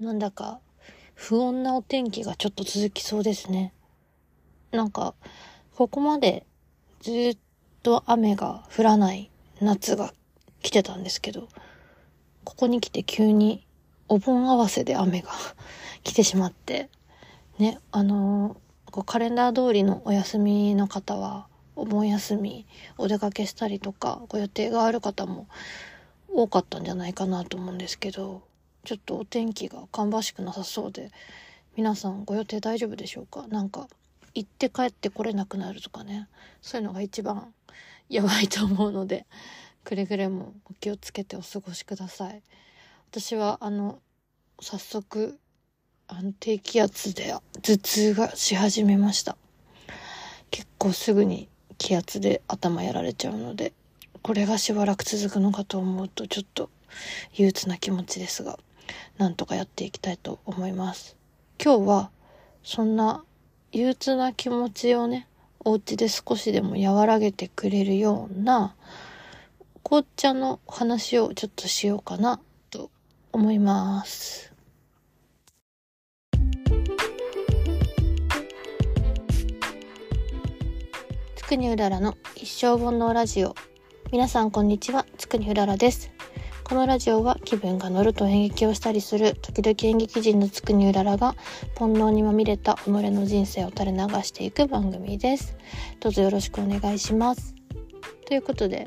なんだか不穏なお天気がちょっと続きそうですね。なんか、ここまでずっと雨が降らない夏が来てたんですけど、ここに来て急にお盆合わせで雨が 来てしまって、ね、あのー、カレンダー通りのお休みの方は、お盆休みお出かけしたりとかご予定がある方も多かったんじゃないかなと思うんですけどちょっとお天気が芳しくなさそうで皆さんご予定大丈夫でしょうか？なんか行って帰ってこれなくなるとかね。そういうのが一番やばいと思うのでくれぐれもお気をつけてお過ごしください。私はあの早速あの低気圧で頭痛がし始めました。結構すぐに気圧で頭やられちゃうのでこれがしばらく続くのかと思うとちょっと憂鬱な気持ちですが。なんとかやっていきたいと思います今日はそんな憂鬱な気持ちをねお家で少しでも和らげてくれるような紅茶の話をちょっとしようかなと思いますつくにうららの一生本のラジオ。皆さんこんにちは、つくにうららです。このラジオは気分が乗ると演劇をしたりする時々演劇人のつくにうららが煩悩にまみれた己の人生を垂れ流していく番組です。どうぞよろしくお願いします。ということで、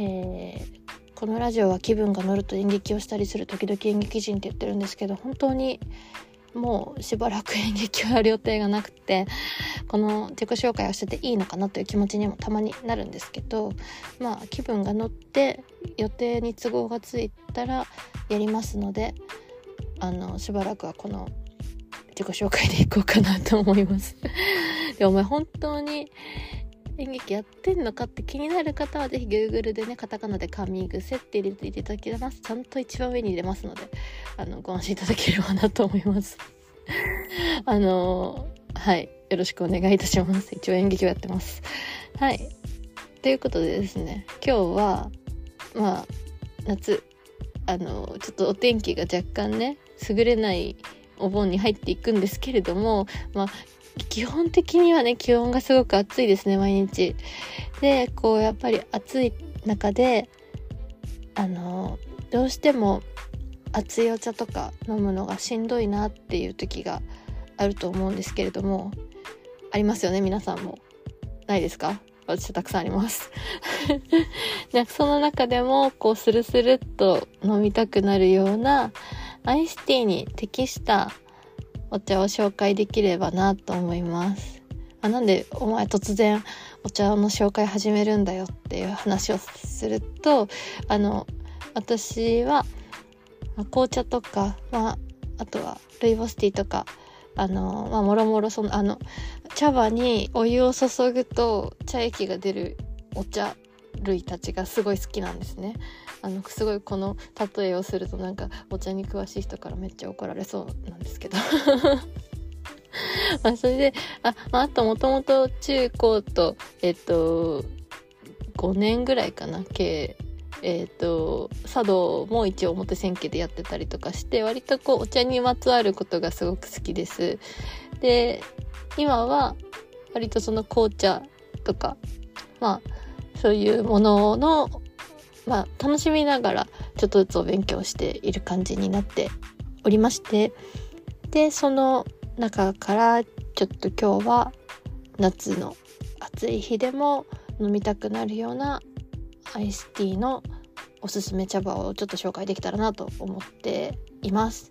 えー、このラジオは気分が乗ると演劇をしたりする時々演劇人って言ってるんですけど本当にもうしばらく演劇をやる予定がなくてこの自己紹介をしてていいのかなという気持ちにもたまになるんですけどまあ気分が乗って予定に都合がついたらやりますのであのしばらくはこの自己紹介でいこうかなと思います。でお前本当に演劇やってんのかって気になる方はぜひ Google でねカタカナで噛み癖って入れていただきますちゃんと一番上に出ます。のであのご安心いただければなと思います。あのはいよろしくお願いいたします。一応演劇をやってます。はい。ということでですね今日はまあ夏あのちょっとお天気が若干ね優れないお盆に入っていくんですけれども、まあ、基本的にはね、気温がすごく暑いですね、毎日。で、こう、やっぱり暑い中で、あの、どうしても熱いお茶とか飲むのがしんどいなっていう時があると思うんですけれども、ありますよね、皆さんも。ないですか？私はたくさんあります でその中でもこうスルスルっと飲みたくなるようなアイスティーに適したお茶を紹介できればなと思います。あなんでお前突然お茶の紹介始めるんだよっていう話をするとあの私は紅茶とか、まあ、あとはルイボスティーとかあのまあもろもろそのあの茶葉にお湯を注ぐと茶液が出るお茶類たちがすごい好きなんですね。あのすごいこの例えをするとなんかお茶に詳しい人からめっちゃ怒られそうなんですけど まあそれであ,、まあ、あともともと中高とえっと5年ぐらいかな計えっ、と茶道も一応表千家でやってたりとかして割とこうお茶にまつわることがすごく好きです。で今は割とその紅茶とかまあそういうもののまあ、楽しみながらちょっとずつお勉強している感じになっておりましてでその中からちょっと今日は夏の暑い日でも飲みたくなるようなアイスティーのおすすめ茶葉をちょっと紹介できたらなと思っています。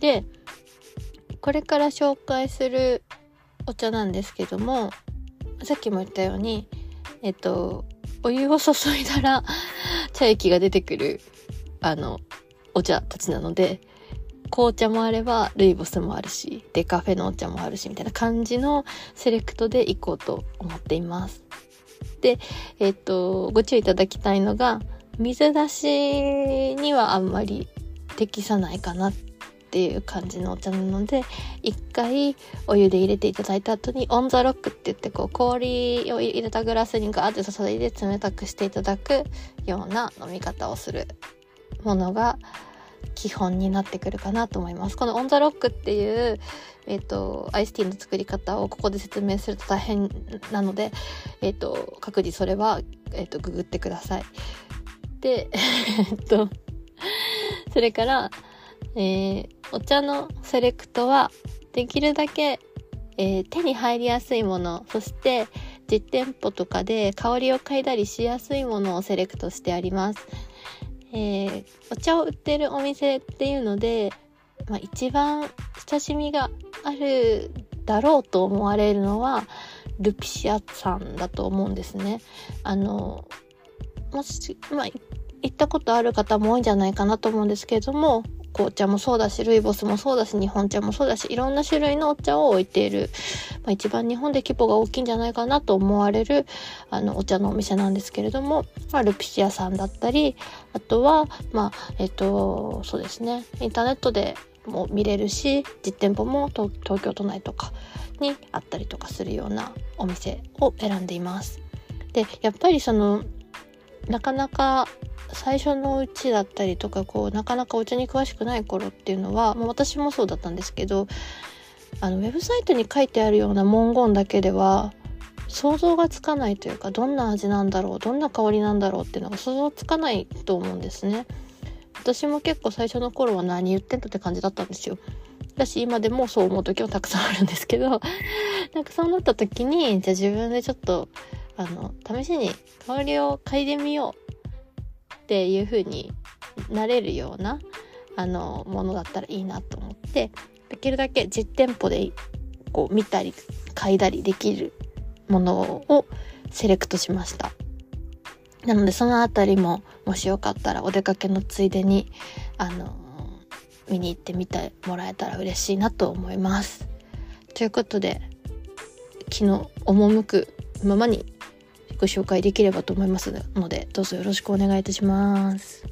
でこれから紹介するお茶なんですけどもさっきも言ったようにえっとお湯を注いだら茶液が出てくる、あの、お茶たちなので、紅茶もあれば、ルイボスもあるし、デカフェのお茶もあるし、みたいな感じのセレクトでいこうと思っています。で、えっと、ご注意いただきたいのが、水出しにはあんまり適さないかなってていう感じのお茶なので一回お湯で入れていただいた後にオンザロックって言ってこう氷を入れたグラスにガーって注いで冷たくしていただくような飲み方をするものが基本になってくるかなと思います。このオンザロックっていう、えっ、ー、と、アイスティーの作り方をここで説明すると大変なので、えっ、ー、と、各自それは、えっ、ー、と、ググってください。で、えっと、それから、えー、お茶のセレクトは、できるだけ、えー、手に入りやすいもの、そして、実店舗とかで香りを嗅いだりしやすいものをセレクトしてあります。えー、お茶を売ってるお店っていうので、まあ、一番親しみがあるだろうと思われるのはルピシアさんだと思うんですね。あのもし、まあ、行ったことある方も多いんじゃないかなと思うんですけれども紅茶もそうだし、ルイボスもそうだし、日本茶もそうだし、いろんな種類のお茶を置いている、まあ、一番日本で規模が大きいんじゃないかなと思われる、あの、お茶のお店なんですけれども、まあ、ルピシアさんだったり、あとは、まあ、えっと、そうですね、インターネットでも見れるし、実店舗も東京都内とかにあったりとかするようなお店を選んでいます。で、やっぱりその、なかなか最初のうちだったりとかこうなかなかお茶に詳しくない頃っていうのは、まあ、私もそうだったんですけどあのウェブサイトに書いてあるような文言だけでは想像がつかないというかどんな味なんだろうどんな香りなんだろうっていうのが想像つかないと思うんですね。私も結構最初の頃は何言ってんのって感じだったんですよ。だし今でもそう思う時はたくさんあるんですけど なんかそうなった時にじゃあ自分でちょっとあの試しに香りを嗅いでみようっていう風になれるようなあのものだったらいいなと思ってできるだけ実店舗でこう見たり嗅いだりできるものをセレクトしました。なのでそのあたりももしよかったらお出かけのついでにあの見に行ってみてもらえたら嬉しいなと思います。ということで昨日赴くままにご紹介できればと思いますのでどうぞよろしくお願いいたします。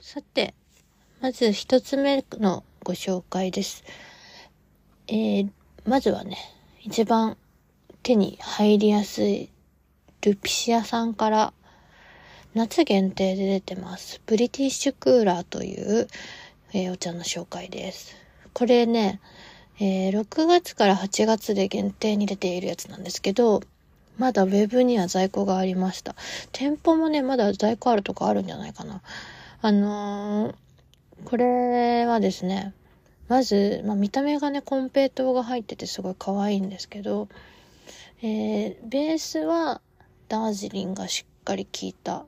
さて、まず一つ目のご紹介です。えー、まずはね、一番手に入りやすいルピシアさんから夏限定で出てます。ブリティッシュクーラーという、えー、お茶の紹介です。これね、えー、6月から8月で限定に出ているやつなんですけど、まだウェブには在庫がありました。店舗もね、まだ在庫あるとかあるんじゃないかな。あのー、これはですね、まず、まあ、見た目がね、コンペイトーが入っててすごい可愛いんですけど、えー、ベースはダージリンがしっかり効いた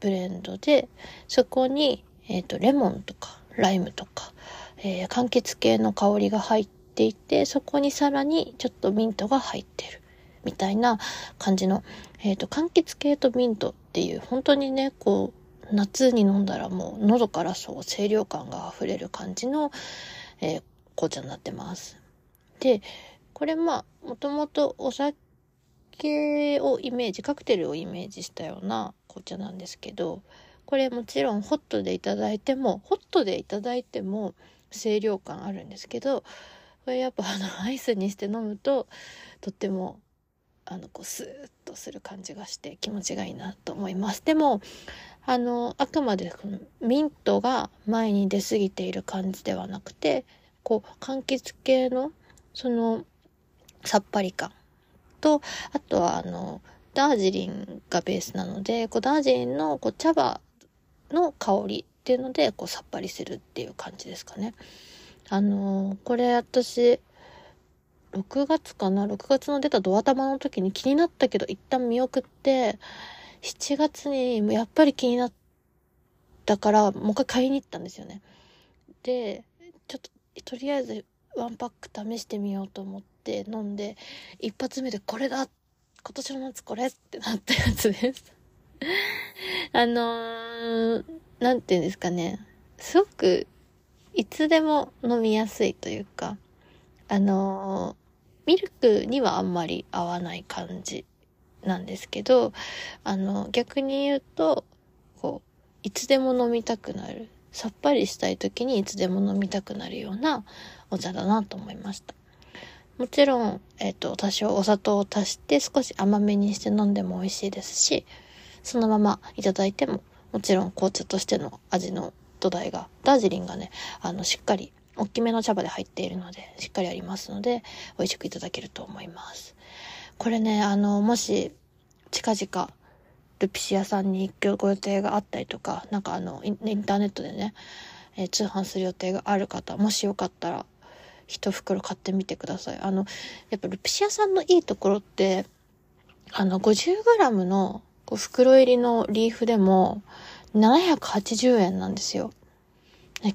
ブレンドで、そこに、えっ、ー、と、レモンとか、ライムとか、えー、柑橘系の香りが入っていて、そこにさらにちょっとミントが入ってる。みたいな感じの、えっ、ー、と、柑橘系とミントっていう、本当にね、こう、夏に飲んだらもう喉からそう清涼感が溢れる感じの、えー、紅茶になってます。で、これまあ、もともとお酒をイメージ、カクテルをイメージしたような紅茶なんですけどこれもちろんホットでいただいてもホットでいただいても清涼感あるんですけどこれやっぱあのアイスにして飲むととってもあのこうスーッとする感じがして気持ちがいいなと思います。でもあのあくまでこのミントが前に出過ぎている感じではなくてこう柑橘系のそのさっぱり感とあとはあのダージリンがベースなので、こうダージリンのこう茶葉の香りっていうので、こうさっぱりするっていう感じですかね。あのー、これ私、6月かな ?6 月の出たドア玉の時に気になったけど、一旦見送って、7月にやっぱり気になったから、もう一回買いに行ったんですよね。で、ちょっと、とりあえずワンパック試してみようと思って飲んで、一発目でこれだっ今年の夏これってなったやつです あのー、なんていうんですかね。すごく、いつでも飲みやすいというか、あのー、ミルクにはあんまり合わない感じなんですけど、あの、逆に言うと、こう、いつでも飲みたくなる。さっぱりしたい時にいつでも飲みたくなるようなお茶だなと思いました。もちろん、えっ、ー、と、多少お砂糖を足して少し甘めにして飲んでも美味しいですし、そのままいただいても、もちろん紅茶としての味の土台が、ダージリンがね、あの、しっかり、大きめの茶葉で入っているので、しっかりありますので、美味しくいただけると思います。これね、あの、もし、近々、ルピシアさんに行くご予定があったりとか、なんかあの、インターネットでね、えー、通販する予定がある方、もしよかったら、一袋買ってみてください。あの、やっぱルピシアさんのいいところって、あの、50g のこう袋入りのリーフでも780円なんですよ。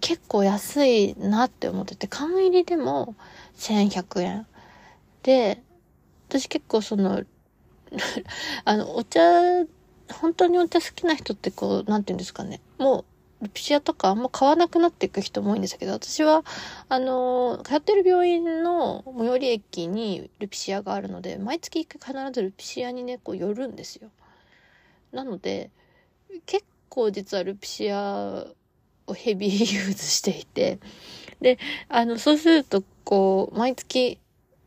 結構安いなって思ってて、缶入りでも1100円。で、私結構その、あの、お茶、本当にお茶好きな人ってこう、なんて言うんですかね。もう、ピシアとかあんま買わなくなっていく人も多いんですけど、私は、あの、通ってる病院の最寄り駅にルピシアがあるので、毎月1回必ずルピシアにね、こう寄るんですよ。なので、結構実はルピシアをヘビーユーズしていて、で、あの、そうすると、こう、毎月、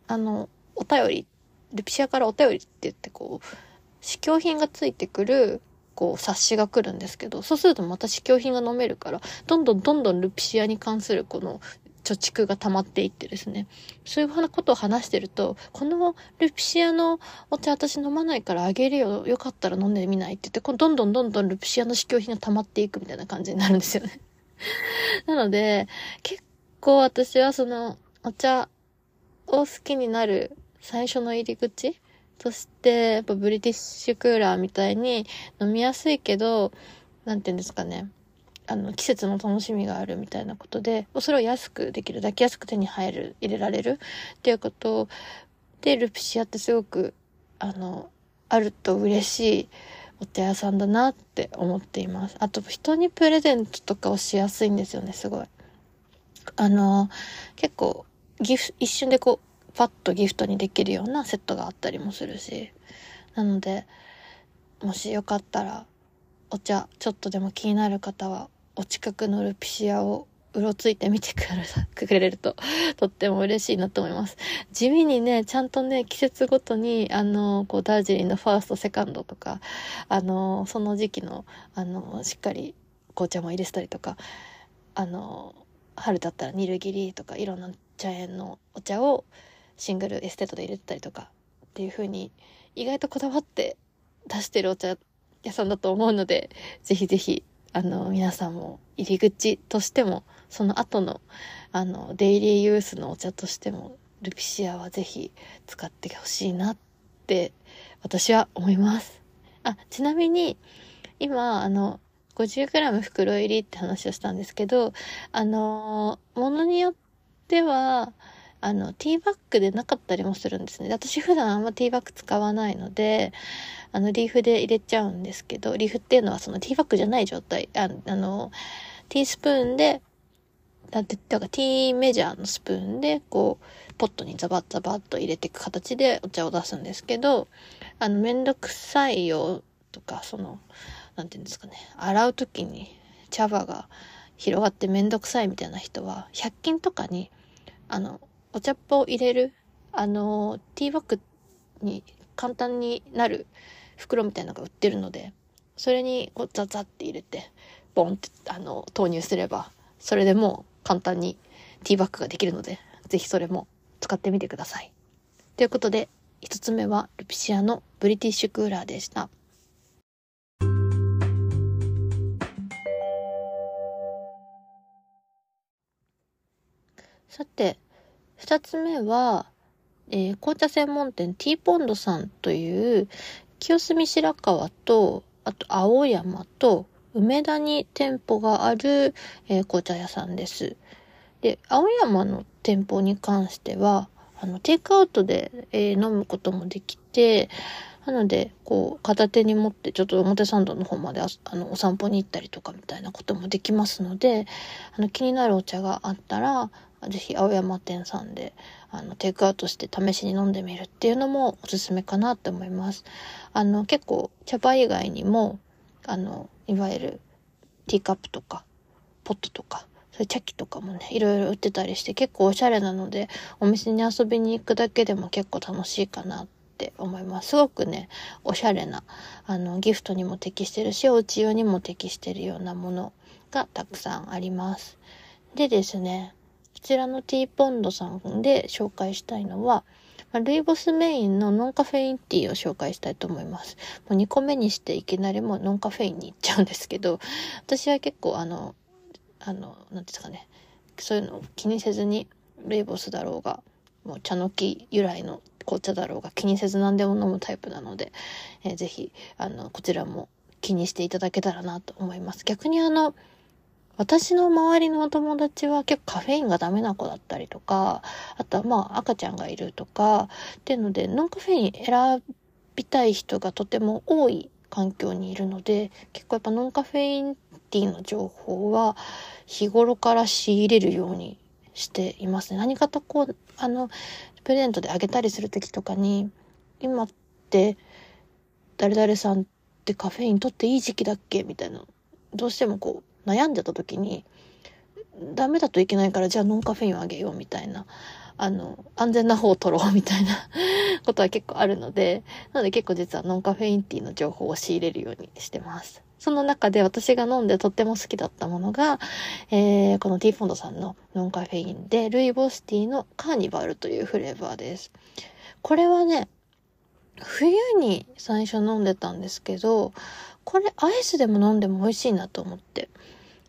あの、お便り、ルピシアからお便りって言って、こう、試供品がついてくるこう冊子が来るんですけど、そうするとまた試供品が飲めるから、どんどんどんどんルピシアに関するこの貯蓄が溜まっていってですね。そういうことを話してると、このルピシアのお茶私飲まないからあげるよ。よかったら飲んでみないって言って、どんどんどんどんルピシアの試供品が溜まっていくみたいな感じになるんですよね。なので、結構私はそのお茶を好きになる最初の入り口そして、やっぱブリティッシュクーラーみたいに飲みやすいけど、なんて言うんですかね。あの、季節の楽しみがあるみたいなことで、それを安くできるだけ安く手に入る、入れられるっていうことで、ルピシアってすごく、あの、あると嬉しいお茶屋さんだなって思っています。あと、人にプレゼントとかをしやすいんですよね、すごい。あの、結構、ギフ、一瞬でこ、パッとギフトにできるようなセットがあったりもするし。なので、もしよかったら、お茶、ちょっとでも気になる方は、お近くのルピシアをうろついてみてくれると、とっても嬉しいなと思います。地味にね、ちゃんとね、季節ごとに、あの、こう、ダージリンのファースト、セカンドとか、あの、その時期の、あの、しっかり紅茶も入れてたりとか、あの、春だったらニルギリとか、いろんな茶園のお茶を、シングルエステートで入れてたりとかっていう風に意外とこだわって出してるお茶屋さんだと思うので、ぜひぜひ、あの、皆さんも入り口としても、その後の、あの、デイリーユースのお茶としても、ルピシアはぜひ使ってほしいなって、私は思います。あ、ちなみに、今、あの、50g 袋入りって話をしたんですけど、あの、ものによっては、あの、ティーバッグでなかったりもするんですね。私普段あんまティーバッグ使わないので、あの、リーフで入れちゃうんですけど、リーフっていうのはそのティーバッグじゃない状態。ああの、ティースプーンで、だって、だからティーメジャーのスプーンで、こう、ポットにザバッザバッと入れていく形でお茶を出すんですけど、あの、めんどくさいよとか、その、なんていうんですかね、洗う時に茶葉が広がってめんどくさいみたいな人は、100均とかに、あの、お茶っ葉を入れる、あの、ティーバッグに簡単になる袋みたいなのが売ってるので、それにこうザザって入れて、ボンってあの投入すれば、それでもう簡単にティーバッグができるので、ぜひそれも使ってみてください。ということで、一つ目はルピシアのブリティッシュクーラーでした。さて、二つ目は、えー、紅茶専門店ティーポンドさんという、清澄白河と、あと青山と梅田に店舗がある、えー、紅茶屋さんです。で、青山の店舗に関しては、あの、テイクアウトで、えー、飲むこともできて、なので、こう、片手に持ってちょっと表参道の方まであの、お散歩に行ったりとかみたいなこともできますので、あの、気になるお茶があったら、ぜひ青山店さんで、あの、テイクアウトして試しに飲んでみるっていうのもおすすめかなって思います。あの、結構茶葉以外にも、あの、いわゆるティーカップとか、ポットとか、そういう茶器とかもね、いろいろ売ってたりして結構おしゃれなので、お店に遊びに行くだけでも結構楽しいかなって思います。すごくね、おしゃれな、あの、ギフトにも適してるし、お家用にも適してるようなものがたくさんあります。でですね、こちらのティーポンドさんで紹介したいのは、ルイボスメインのノンカフェインティーを紹介したいと思います。もう2個目にしていきなりもうノンカフェインに行っちゃうんですけど、私は結構あの、あの、なんですかね、そういうのを気にせずに、ルイボスだろうが、もう茶の木由来の紅茶だろうが気にせず何でも飲むタイプなので、えー、ぜひ、あの、こちらも気にしていただけたらなと思います。逆にあの、私の周りのお友達は結構カフェインがダメな子だったりとか、あとはまあ赤ちゃんがいるとか、っていうので、ノンカフェイン選びたい人がとても多い環境にいるので、結構やっぱノンカフェインティーの情報は日頃から仕入れるようにしていますね。何かとこう、あの、プレゼントであげたりする時とかに、今って、誰々さんってカフェイン取っていい時期だっけ？みたいな。どうしてもこう、悩んでた時に、ダメだといけないから、じゃあノンカフェインをあげようみたいな、あの、安全な方を取ろうみたいな ことは結構あるので、なので結構実はノンカフェインティーの情報を仕入れるようにしてます。その中で私が飲んでとっても好きだったものが、えー、このティーフォンドさんのノンカフェインで、ルイボスティーのカーニバルというフレーバーです。これはね、冬に最初飲んでたんですけど、これアイスでも飲んでも美味しいなと思って。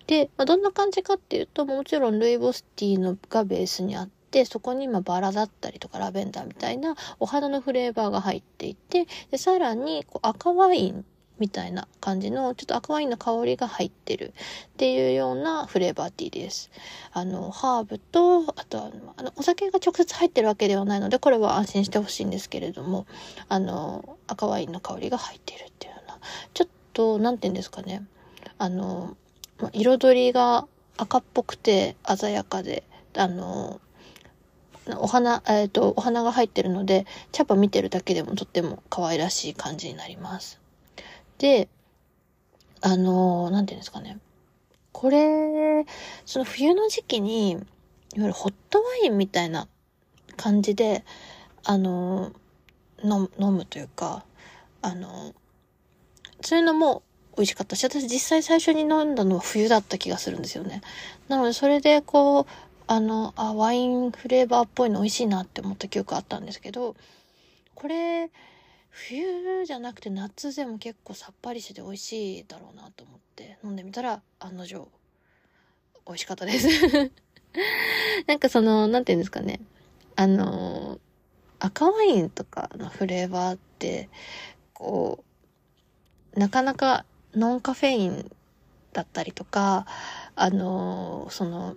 で、まあ、どんな感じかっていうと、もちろんルイボスティーのがベースにあって、そこにまバラだったりとかラベンダーみたいなお花のフレーバーが入っていて、で、さらにこう赤ワインみたいな感じの、ちょっと赤ワインの香りが入ってるっていうようなフレーバーティーです。あの、ハーブと、あとは、あの、お酒が直接入ってるわけではないので、これは安心してほしいんですけれども、あの、赤ワインの香りが入ってるっていうような、ちょっと、なんて言うんですかね、あの、彩りが赤っぽくて鮮やかで、あの、お花、えっ、ー、と、お花が入ってるので、茶葉見てるだけでもとっても可愛らしい感じになります。で、あの、なんていうんですかね。これ、その冬の時期に、いわゆるホットワインみたいな感じで、あの、飲むというか、あの、そういうのも美味しかったし、私実際最初に飲んだのは冬だった気がするんですよね。なので、それでこう、あの、あ、ワインフレーバーっぽいの美味しいなって思った記憶あったんですけど、これ、冬じゃなくて夏でも結構さっぱりしてて美味しいだろうなと思って飲んでみたら案の定美味しかったです なんかその、なんて言うんですかね。あの、赤ワインとかのフレーバーって、こう、なかなかノンカフェインだったりとか、あのー、その、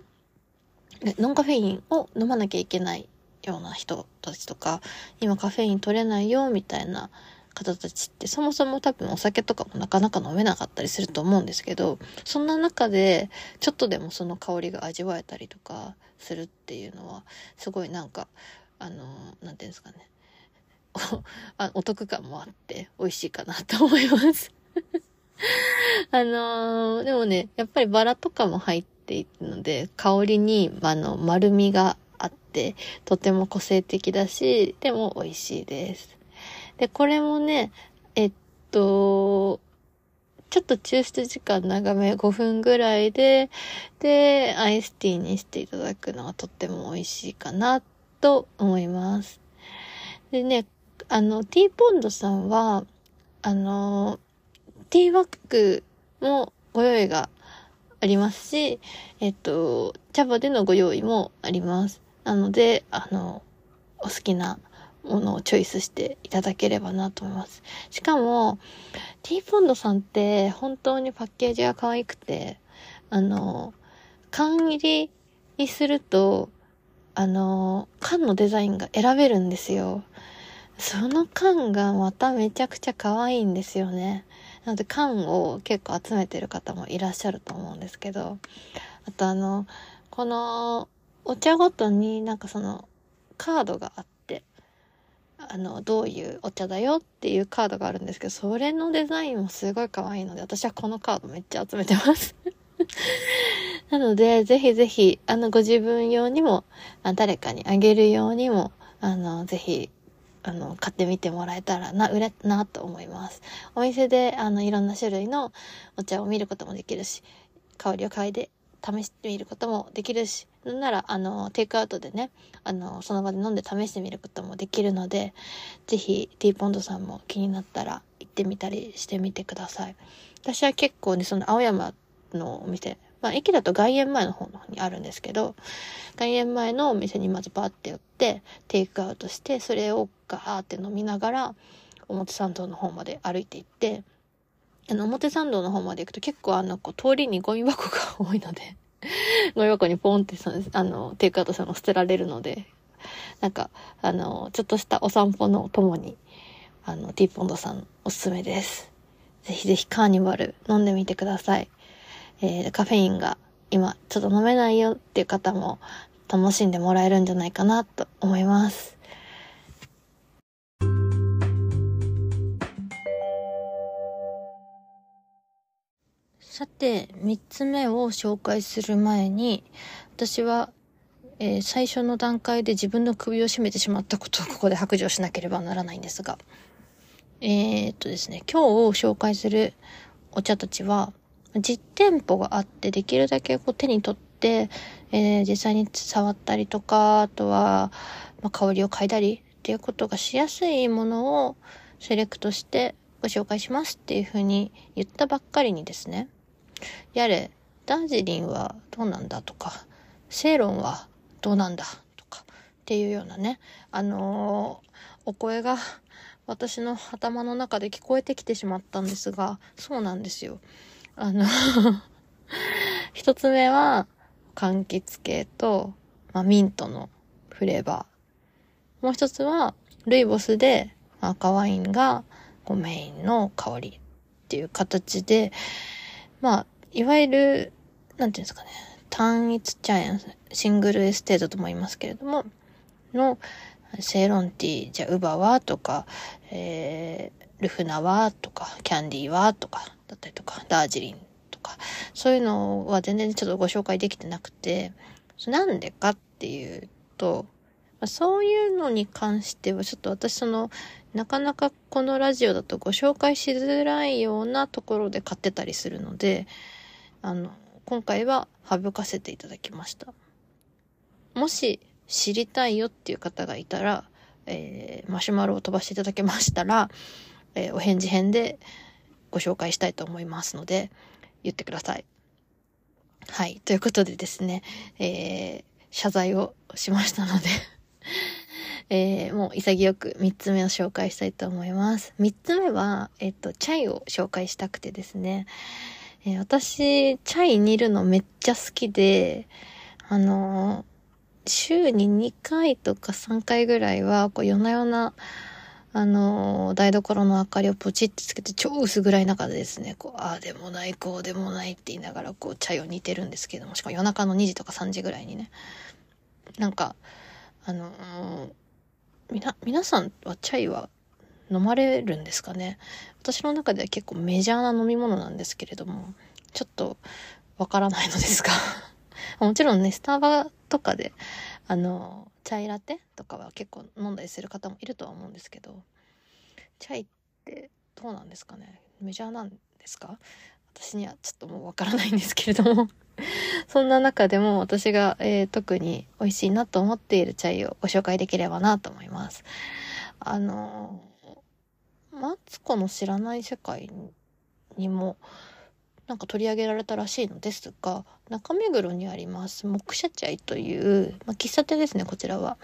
ノンカフェインを飲まなきゃいけないような人たちとか、今カフェイン取れないよみたいな方たちってそもそも多分お酒とかもなかなか飲めなかったりすると思うんですけど、そんな中でちょっとでもその香りが味わえたりとかするっていうのは、すごいなんか、あの、なんていうんですかね。おお得感もあって美味しいかなと思います あのー、でもね、やっぱりバラとかも入っているので、香りに、あの、丸みがあって、とても個性的だし、でも美味しいです。で、これもね、えっと、ちょっと抽出時間長め5分ぐらいで、で、アイスティーにしていただくのがとっても美味しいかなと思います。でね、あの、ティーポンドさんは、あの、ティーバッグもご用意がありますし、えっと、茶葉でのご用意もあります。なので、あの、お好きなものをチョイスしていただければなと思います。しかも、ティーポンドさんって本当にパッケージが可愛くて、あの、缶入りにすると、あの、缶のデザインが選べるんですよ。その缶がまためちゃくちゃ可愛いんですよね。なので缶を結構集めてる方もいらっしゃると思うんですけど、あとあの、このお茶ごとになんかそのカードがあって、あの、どういうお茶だよっていうカードがあるんですけど、それのデザインもすごい可愛いので、私はこのカードめっちゃ集めてます。なので、ぜひぜひ、あの、ご自分用にも、誰かにあげるようにも、あの、ぜひ、あの、買ってみてもらえたらな、売れ、なと思います。お店で、あの、いろんな種類のお茶を見ることもできるし、香りを嗅いで試してみることもできるし、なんなら、あの、テイクアウトでね、あの、その場で飲んで試してみることもできるので、ぜひ、ティーポンドさんも気になったら行ってみたりしてみてください。私は結構ね、その青山のお店、まあ、駅だと外苑前の方にあるんですけど、外苑前のお店にまずバーって寄って、テイクアウトして、それをガーって飲みながら、表参道の方まで歩いて行って、あの、表参道の方まで行くと結構あの、こう、通りにゴミ箱が多いので ゴミ箱にポンってあの、テイクアウトしたの捨てられるので、なんか、あの、ちょっとしたお散歩の友に、あの、ティーポンドさんおすすめです。ぜひぜひカーニバル飲んでみてください。えー、カフェインが今ちょっと飲めないよっていう方も楽しんでもらえるんじゃないかなと思います。さて、三つ目を紹介する前に、私は、えー、最初の段階で自分の首を絞めてしまったことをここで白状しなければならないんですが、えー、っとですね、今日紹介するお茶たちは、実店舗があって、できるだけこう手に取って、えー、実際に触ったりとか、あとは、まあ、香りを嗅いだりっていうことがしやすいものをセレクトしてご紹介しますっていうふうに言ったばっかりにですね、やれ、ダージリンはどうなんだとか、セイロンはどうなんだとか、っていうようなね、あのー、お声が私の頭の中で聞こえてきてしまったんですが、そうなんですよ。あの 一つ目は、柑橘系と、まあ、ミントのフレーバー。もう一つは、ルイボスで赤ワインがこうメインの香りっていう形で、まあ、いわゆる、なんていうんですかね、単一茶園、シングルエステートとも言いますけれども、の、セイロンティー、じゃ、ウバはとか、えー、ルフナはとか、キャンディーはとか、だったりとか、ダージリンとか、そういうのは全然ちょっとご紹介できてなくて、なんでかっていうと、まそういうのに関してはちょっと私その、なかなかこのラジオだとご紹介しづらいようなところで買ってたりするので、あの、今回は省かせていただきました。もし知りたいよっていう方がいたら、えー、マシュマロを飛ばしていただけましたら、えー、お返事編でご紹介したいと思いますので、言ってください。はい。ということでですね、えー、謝罪をしましたので えー、もう潔く3つ目を紹介したいと思います。3つ目は、えっと、チャイを紹介したくてですね、えー、私、チャイ煮るのめっちゃ好きで、あのー、週に2回とか3回ぐらいは、こう、夜な夜な、あの、台所の明かりをポチってつけて超薄暗い中でですね、こう、ああでもない、こうでもないって言いながら、こう、チャイを煮てるんですけども、しかも夜中の2時とか3時ぐらいにね。なんか、あの、みな、皆さんはチャイは飲まれるんですかね？私の中では結構メジャーな飲み物なんですけれども、ちょっとわからないのですが もちろんね、スタバとかで、あの、チャイラテとかは結構飲んだりする方もいるとは思うんですけど、チャイってどうなんですかね？メジャーなんですか？私にはちょっともうわからないんですけれども。そんな中でも私が、えー、特に美味しいなと思っているチャイをご紹介できればなと思います。あのマツコの知らない世界にもなんか取り上げられたらしいのですが、中目黒にあります、木車チャイという、まあ、喫茶店ですね、こちらは。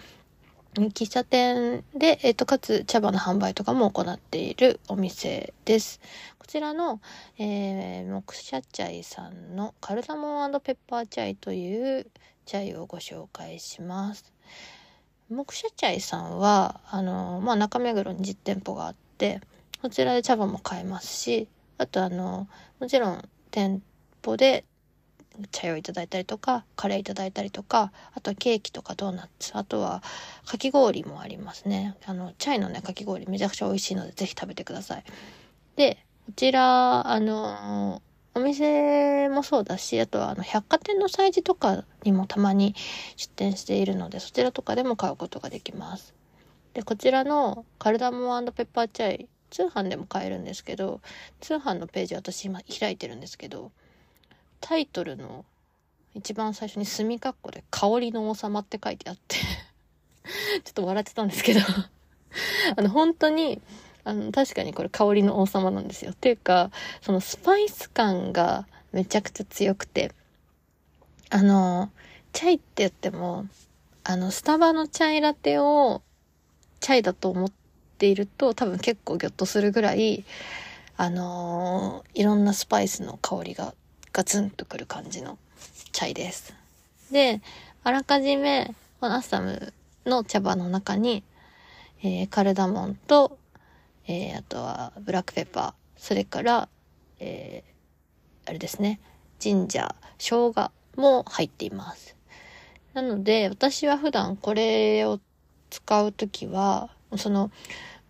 喫茶店で、えっ、ー、と、かつ茶葉の販売とかも行っているお店です。こちらの、えー、木車チャイさんのカルダモンペッパーチャイというチャイをご紹介します。木車チャイさんは、あの、まあ、中目黒に実店舗があって、こちらで茶葉も買えますし、あとあの、もちろん店舗で茶をいただいたりとか、カレーいただいたりとか、あとケーキとかドーナツ、あとはかき氷もありますね。あの、チャイのね、かき氷めちゃくちゃ美味しいのでぜひ食べてください。で、こちら、あの、おお店もそうだし、あとはあの百貨店の催事とかにもたまに出店しているので、そちらとかでも買うことができます。で、こちらのカルダモンペッパーチャイ、通販でも買えるんですけど、通販のページ私今開いてるんですけど、タイトルの一番最初に墨括弧で香りの王様って書いてあって ちょっと笑ってたんですけど あの、本当に、あの、確かにこれ香りの王様なんですよ。っていうか、そのスパイス感がめちゃくちゃ強くて、あの、チャイって言っても、あの、スタバのチャイラテをチャイだと思っていると多分結構ギョッとするぐらい、あのいろんなスパイスの香りがガツンとくる感じのチャイです。で、あらかじめ、このアッサムの茶葉の中に、えー、カルダモンと、えー、あとはブラックペッパー、それから、えー、あれですね、ジンジャー、生姜も入っています。なので、私は普段これを使うときは、その、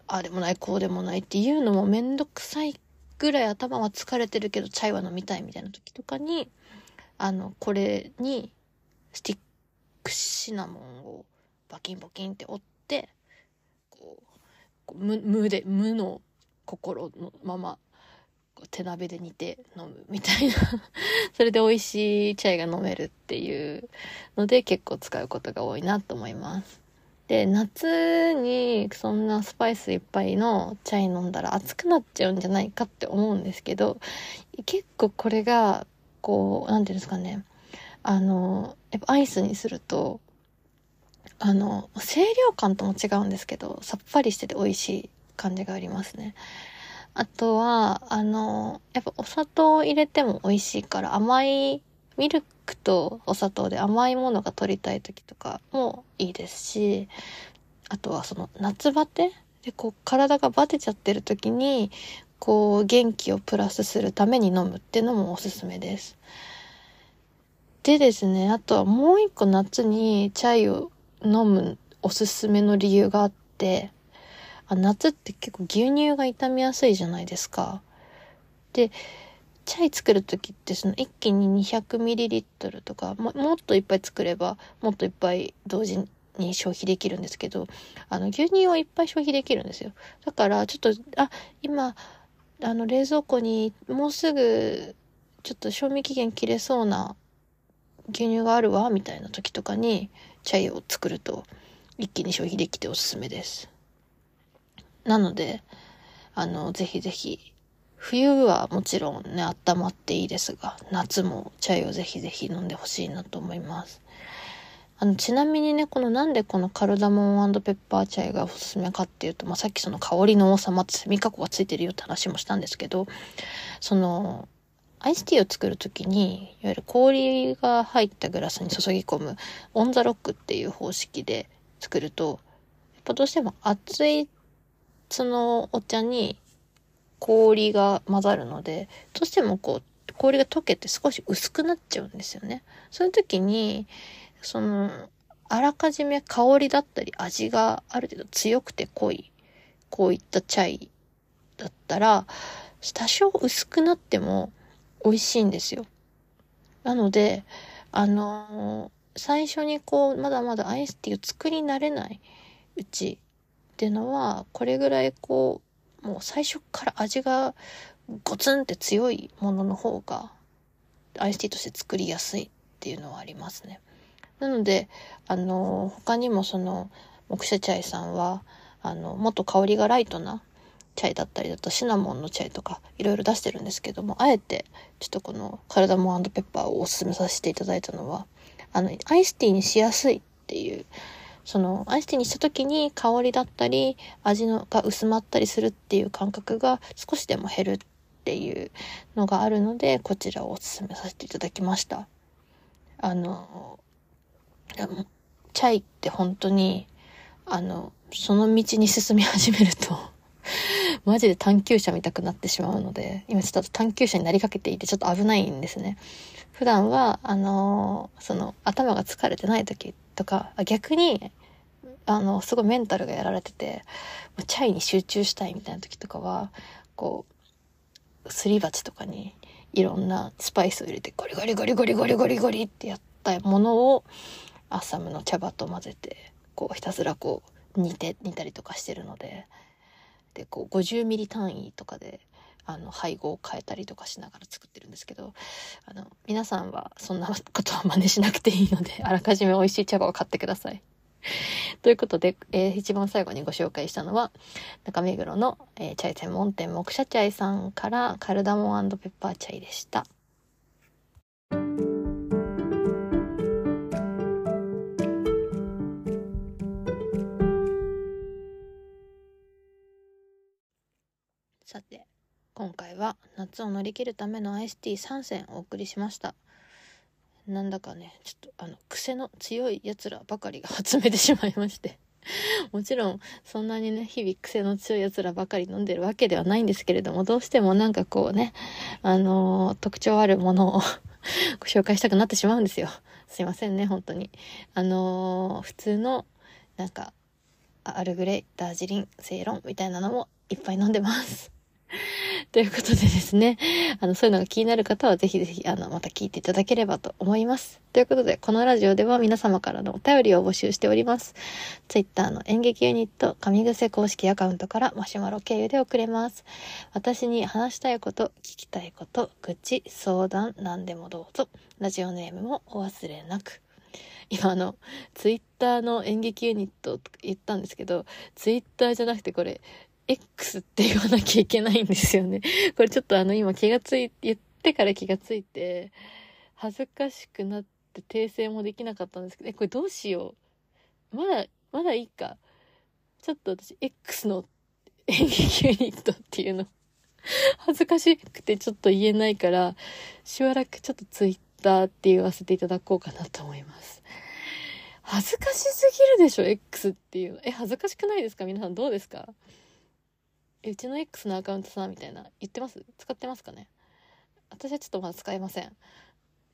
あでもない、こうでもないっていうのもめんどくさいぐらい頭は疲れてるけど、チャイは飲みたいみたいな時とかに、あの、これに、スティックシナモンをバキンバキンって折って、無無で無の心のまま手鍋で煮て飲むみたいな それで美味しいチャイが飲めるっていうので結構使うことが多いなと思います。で、夏にそんなスパイスいっぱいのチャイ飲んだら熱くなっちゃうんじゃないかって思うんですけど、結構これが、こう、なんていうんですかね、あの、やっぱアイスにすると、あの、清涼感とも違うんですけど、さっぱりしてて美味しい感じがありますね。あとは、あの、やっぱお砂糖を入れても美味しいから甘いミルクとお砂糖で甘いものが取りたい時とかもいいですし、あとはその夏バテでこう体がバテちゃってる時に、こう元気をプラスするために飲むっていうのもおすすめです。でですね、あとはもう一個夏にチャイを飲むおすすめの理由があって、あ夏って結構牛乳が傷みやすいじゃないですか。で、チャイ作る時ってその一気に 200ml とかももっといっぱい作ればもっといっぱい同時に消費できるんですけど、あの牛乳をいっぱい消費できるんですよ。だからちょっと、あ、今、あの冷蔵庫にもうすぐちょっと賞味期限切れそうな牛乳があるわ、みたいな時とかにチャイを作ると一気に消費できておすすめです。なので、あの、ぜひぜひ、冬はもちろんね、温まっていいですが、夏もチャイをぜひぜひ飲んでほしいなと思います。あの、ちなみにね、このなんでこのカルダモンペッパーチャイがおすすめかっていうと、まあ、さっきその香りの王様ってセミカコがついてるよって話もしたんですけど、その、アイスティーを作るときに、いわゆる氷が入ったグラスに注ぎ込むオンザロックっていう方式で作ると、やっぱどうしても熱いそのお茶に氷が混ざるので、どうしてもこう、氷が溶けて少し薄くなっちゃうんですよね。そういう時に、その、あらかじめ香りだったり味がある程度強くて濃い、こういったチャイだったら、多少薄くなっても美味しいんですよ。なので、あのー、最初にこう、まだまだアイスティーを作り慣れないうちっていうのは、これぐらいこう、もう最初から味がゴツンって強いものの方が、アイスティーとして作りやすいっていうのはありますね。なので、あの、他にもその、木社チャイさんは、あの、もっと香りがライトなチャイだったりだとシナモンのチャイとかいろいろ出してるんですけども、あえてちょっとこのカルダモンペッパーをおすすめさせていただいたのは、あの、アイスティーにしやすいっていう、その、アイスティーにした時に香りだったり、味のが薄まったりするっていう感覚が少しでも減るっていうのがあるので、こちらをおすすめさせていただきました。あの、チャイって本当に、あの、その道に進み始めると マジで探求者見たくなってしまうので、今ちょっと探求者になりかけていてちょっと危ないんですね。普段は、あのー、その、頭が疲れてない時とか、逆に、あの、すごいメンタルがやられてて、チャイに集中したいみたいな時とかは、こう、すり鉢とかにいろんなスパイスを入れてゴリゴリゴリゴリゴリゴリゴリってやったものをアッサムの茶葉と混ぜてこうひたすらこう煮て煮たりとかしてるのででこう50ミリ単位とかであの配合を変えたりとかしながら作ってるんですけどあの皆さんはそんなことは真似しなくていいので あらかじめ美味しい茶葉を買ってください。ということで、えー、一番最後にご紹介したのは中目黒の、えー、チャイ専門店木社チャイさんからカルダモンペッパーチャイでした。は夏を乗り切るためのアイスティー3選お送りしました。なんだかねちょっとあの癖の強いやつらばかりが集めてしまいまして。もちろんそんなにね日々癖の強いやつらばかり飲んでるわけではないんですけれどもどうしてもなんかこうねあのー、特徴あるものを ご紹介したくなってしまうんですよ。すいませんね本当に。あのー、普通のなんかアルグレイダージリンセイロンみたいなのもいっぱい飲んでます。ということでですね、あの、そういうのが気になる方はぜひぜひ、あの、また聞いていただければと思います。ということで、このラジオでは皆様からのお便りを募集しております。Twitter の演劇ユニット、神癖公式アカウントからマシュマロ経由で送れます。私に話したいこと、聞きたいこと、愚痴、相談、何でもどうぞ。ラジオネームもお忘れなく。今あの、ツイッターの演劇ユニットと言ったんですけど、ツイッターじゃなくてこれ、X って言わなきゃいけないんですよね。これちょっとあの今気がつい、言ってから気がついて、恥ずかしくなって訂正もできなかったんですけど、え、これどうしよう。まだ、まだいいか。ちょっと私、X の 演劇ユニットっていうの、恥ずかしくてちょっと言えないから、しばらくちょっと Twitter って言わせていただこうかなと思います。恥ずかしすぎるでしょ ?X っていうの。え、恥ずかしくないですか？皆さんどうですか？うちの X のアカウントさ、みたいな、言ってます？使ってますかね？私はちょっとまだ使えません。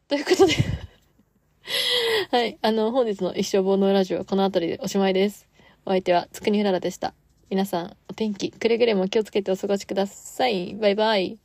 ということで はい。あの、本日の一生煩悩ラジオはこの辺りでおしまいです。お相手はつくにうららでした。皆さん、お天気、くれぐれも気をつけてお過ごしください。バイバイ。